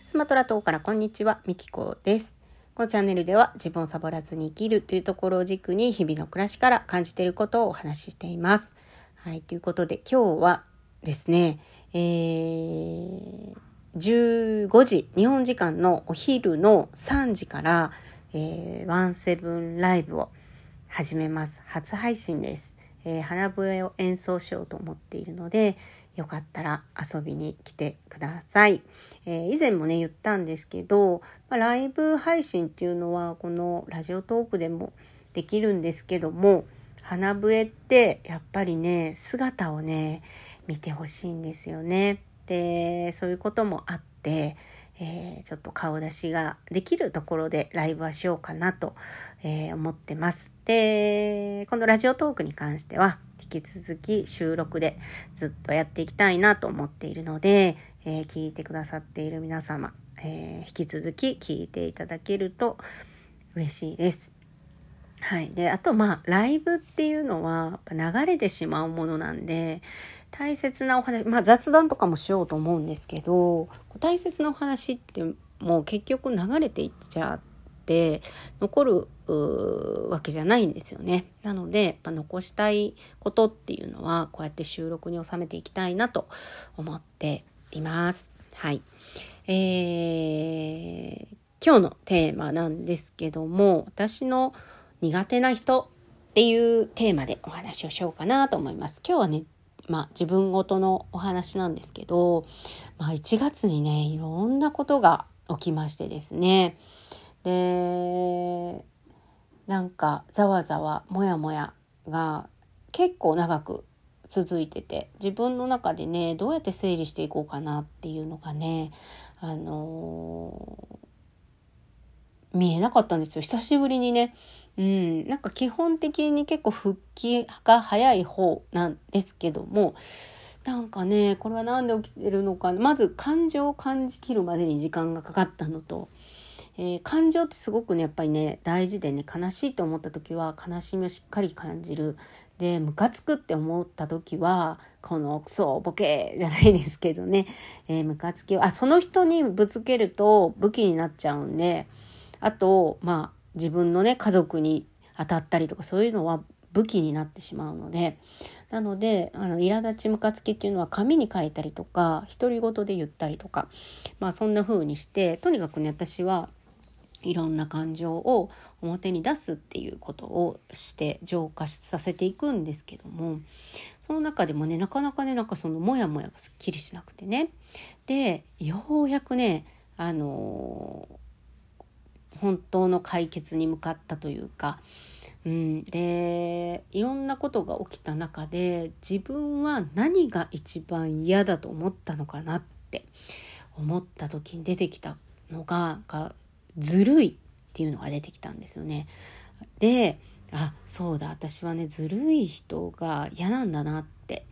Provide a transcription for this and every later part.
スマトラ島からこんにちは、みきこです。このチャンネルでは自分をサボらずに生きるというところを軸に日々の暮らしから感じていることをお話ししています。はい、ということで今日はですね、えー、15時、日本時間のお昼の3時から、えー、ワンセブンライブを始めます。初配信です。えー、花笛を演奏しようと思っているので、よかったら遊びに来てください。えー、以前もね、言ったんですけど、まあ、ライブ配信っていうのは、このラジオトークでもできるんですけども、花笛ってやっぱりね、姿をね、見てほしいんですよね。で、そういうこともあって、えー、ちょっと顔出しができるところでライブはしようかなと、えー、思ってます。で、このラジオトークに関しては引き続き収録でずっとやっていきたいなと思っているので、えー、聞いてくださっている皆様、え引き続き聞いていただけると嬉しいです。はい。で、あとまあ、ライブっていうのは流れてしまうものなんで、大切なお話、まあ雑談とかもしようと思うんですけど、大切なお話ってもう結局流れていっちゃって残るわけじゃないんですよね。なので、まあ、残したいことっていうのはこうやって収録に収めていきたいなと思っています。はい。えー、今日のテーマなんですけども、私の苦手な人っていうテーマでお話をしようかなと思います。今日はね、まあ自分ごとのお話なんですけど、まあ1月にね、いろんなことが起きましてですね。で、なんかざわざわ、もやもやが結構長く続いてて、自分の中でね、どうやって整理していこうかなっていうのがね、あのー、見えなかったんですよ。久しぶりにね、うん、なんか基本的に結構復帰が早い方なんですけども、なんかね、これは何で起きてるのか、まず感情を感じきるまでに時間がかかったのと、えー、感情ってすごくね、やっぱりね、大事でね、悲しいと思った時は悲しみをしっかり感じる。で、ムカつくって思った時は、このクソ、ボケじゃないですけどね、えー、ムカつきを、あ、その人にぶつけると武器になっちゃうんで、あと、まあ、自分のね家族に当たったりとかそういうのは武器になってしまうのでなのであの苛立ちムカつきっていうのは紙に書いたりとか独り言で言ったりとかまあそんな風にしてとにかくね私はいろんな感情を表に出すっていうことをして浄化させていくんですけどもその中でもねなかなかねなんかそのモヤモヤがすっきりしなくてね。でようやくねあの本当の解決に向かったというか、うん、でいろんなことが起きた中で自分は何が一番嫌だと思ったのかなって思った時に出てきたのががずるいっていうのが出てきたんですよね。であそうだ私はねずるい人が嫌なんだなって。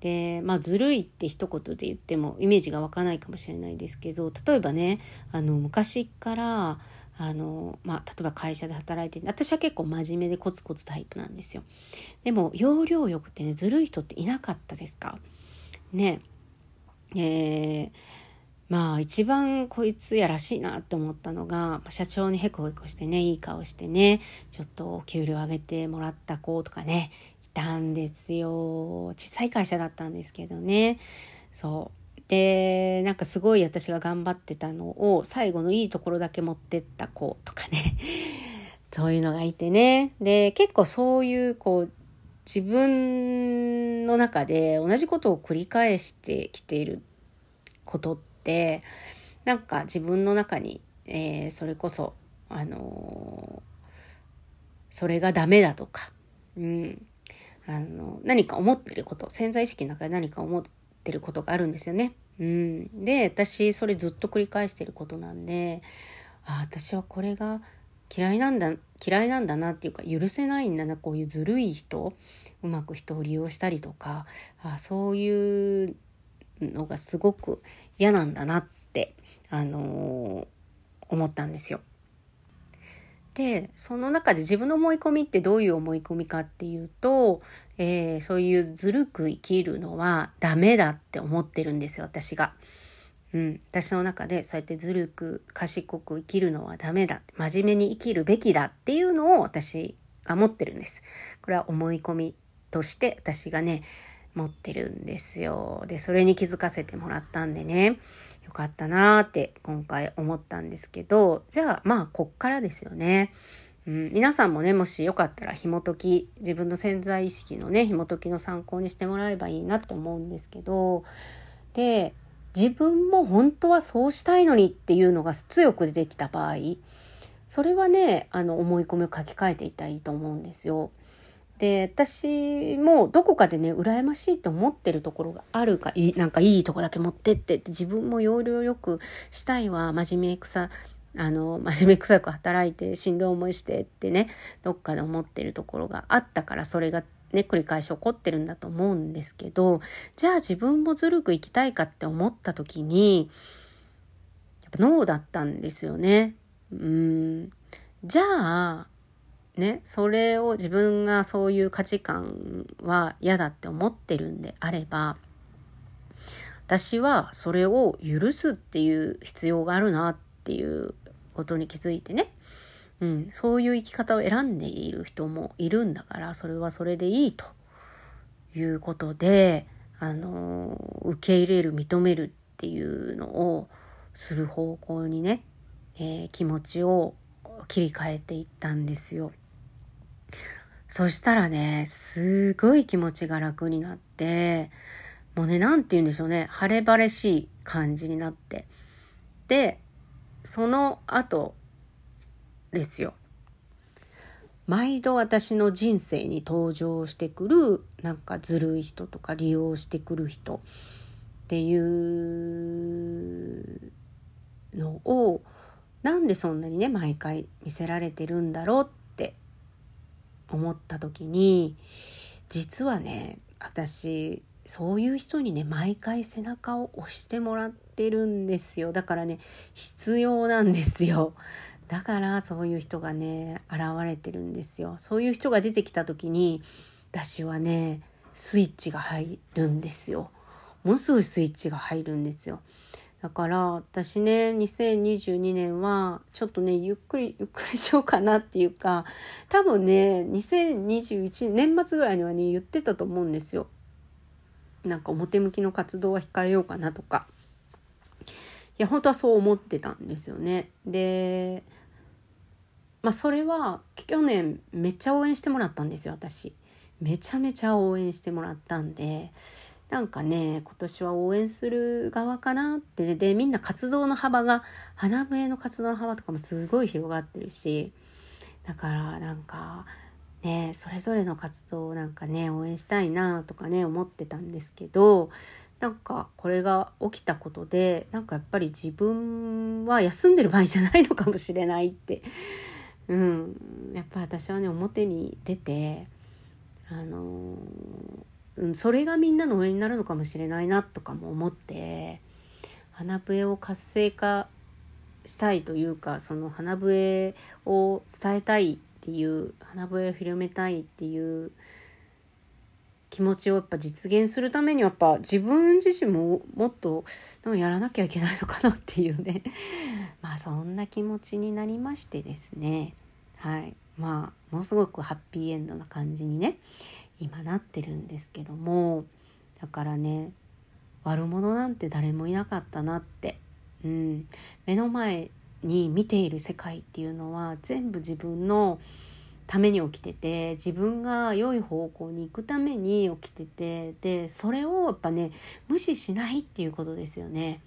でまあずるいって一言で言ってもイメージが湧かないかもしれないですけど例えばねあの昔からあの、まあ、例えば会社で働いて私は結構真面目でコツコツタイプなんですよ。でも、要領よくてね、ずるい人っていなかったですか？ね。えー、まあ一番こいつやらしいなって思ったのが社長にヘコヘコしてねいい顔してねちょっとお給料上げてもらった子とかねいたんですよ小さい会社だったんですけどねそうでなんかすごい私が頑張ってたのを最後のいいところだけ持ってった子とかね。そういうのがいてね。で結構そういうこう自分の中で同じことを繰り返してきていることってなんか自分の中に、えー、それこそあのー、それがダメだとか、うん、あの何か思ってること潜在意識の中で何か思ってることがあるんですよね。うん、で私それずっと繰り返してることなんであ私はこれが嫌いなんだ嫌いなんだなっていうか許せないんだなこういうずるい人うまく人を利用したりとかあそういうのがすごく嫌なんだなって、あのー、思ったんですよ。でその中で自分の思い込みってどういう思い込みかっていうと、えー、そういうずるく生きるのはダメだって思ってるんですよ私が。うん、私の中でそうやってずるく賢く生きるのはダメだ真面目に生きるべきだっていうのを私が持ってるんです。これは思い込みとして私がね持ってるんですよ。でそれに気づかせてもらったんでねよかったなーって今回思ったんですけどじゃあまあこっからですよね。うん、皆さんもねもしよかったら紐解き自分の潜在意識のね紐解きの参考にしてもらえばいいなと思うんですけどで自分も本当はそうしたいのにっていうのが強く出てきた場合それはねあの思い込みを書き換えていったらいいと思うんですよ。で私もどこかでね羨ましいと思ってるところがあるかいなんかいいとこだけ持ってってって自分も要領よくしたいわ真面目くさあの真面目くさく働いてしんどい思いしてってねどっかで思ってるところがあったからそれがね繰り返し起こってるんだと思うんですけどじゃあ自分もずるく生きたいかって思った時にやっぱノーだったんですよね。うんじゃあねそれを自分がそういう価値観は嫌だって思ってるんであれば私はそれを許すっていう必要があるなっていうことに気づいてね、うん、そういう生き方を選んでいる人もいるんだからそれはそれでいいということであの受け入れる認めるっていうのをする方向にね、えー、気持ちを切り替えていったんですよ。そしたらね、すごい気持ちが楽になって、もうね、なんて言うんでしょうね、晴れ晴れしい感じになって。で、その後ですよ。毎度私の人生に登場してくるなんかずるい人とか利用してくる人っていうのをなんでそんなにね毎回見せられてるんだろうって思った時に実はね私そういう人にね毎回背中を押してもらってるんですよ。だからね必要なんですよ。だからそういう人がね現れてるんですよ。そういう人が出てきた時に私はねスイッチが入るんですよ。ものすごいスイッチが入るんですよ。だから私ね2022年はちょっとねゆっくりゆっくりしようかなっていうか多分ね2021年末ぐらいにはね言ってたと思うんですよ。なんか表向きの活動は控えようかなとか。いや本当はそう思ってたんですよね。でまあそれは去年めっちゃ応援してもらったんですよ私。めちゃめちゃ応援してもらったんでなんかね今年は応援する側かなって。でみんな活動の幅が花笛の活動の幅とかもすごい広がってるし。だからなんかねそれぞれの活動をなんかね応援したいなとかね思ってたんですけどなんかこれが起きたことでなんかやっぱり自分は休んでる場合じゃないのかもしれないって。うん。やっぱ私はね表に出てあのうん、それがみんなの応援になるのかもしれないなとかも思って花笛を活性化したいというかその花笛を伝えたいっていう花笛を広めたいっていう気持ちをやっぱ実現するためにやっぱ自分自身ももっとやらなきゃいけないのかなっていうね。まあそんな気持ちになりましてですね。はい。まあものすごくハッピーエンドな感じにね今なってるんですけどもだからね悪者なんて誰もいなかったなって、うん、目の前に見ている世界っていうのは全部自分のために起きてて自分が良い方向に行くために起きててでそれをやっぱね無視しないっていうことですよね。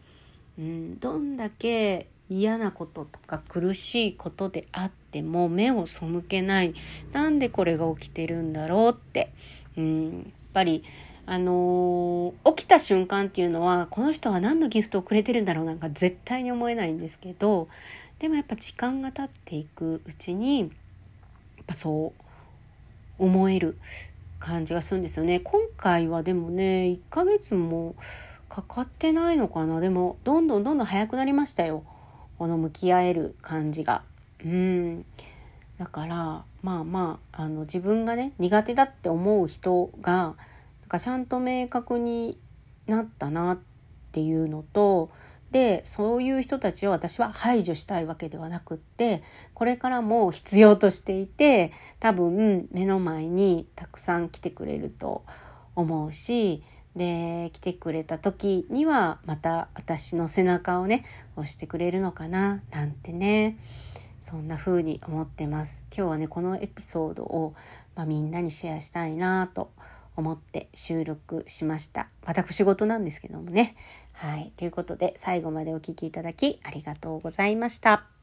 うん、どんだけ嫌なこととか苦しいことであっても目を背けないなんでこれが起きてるんだろうって、うん、やっぱりあのー、起きた瞬間っていうのはこの人は何のギフトをくれてるんだろうなんか絶対に思えないんですけどでもやっぱ時間が経っていくうちにやっぱそう思える感じがするんですよね。今回はでもね1ヶ月もかかってないのかなでもどんどんどんどん早くなりましたよ。この向き合える感じが。うんだからまあまああの自分がね苦手だって思う人がなんかちゃんと明確になったなっていうのとでそういう人たちを私は排除したいわけではなくってこれからも必要としていて多分目の前にたくさん来てくれると思うしで来てくれた時にはまた私の背中をね押してくれるのかななんてね。そんな風に思ってます。今日はねこのエピソードを、まあ、みんなにシェアしたいなと思って収録しました。私事なんですけどもね。はい。ということで最後までお聴きいただきありがとうございました。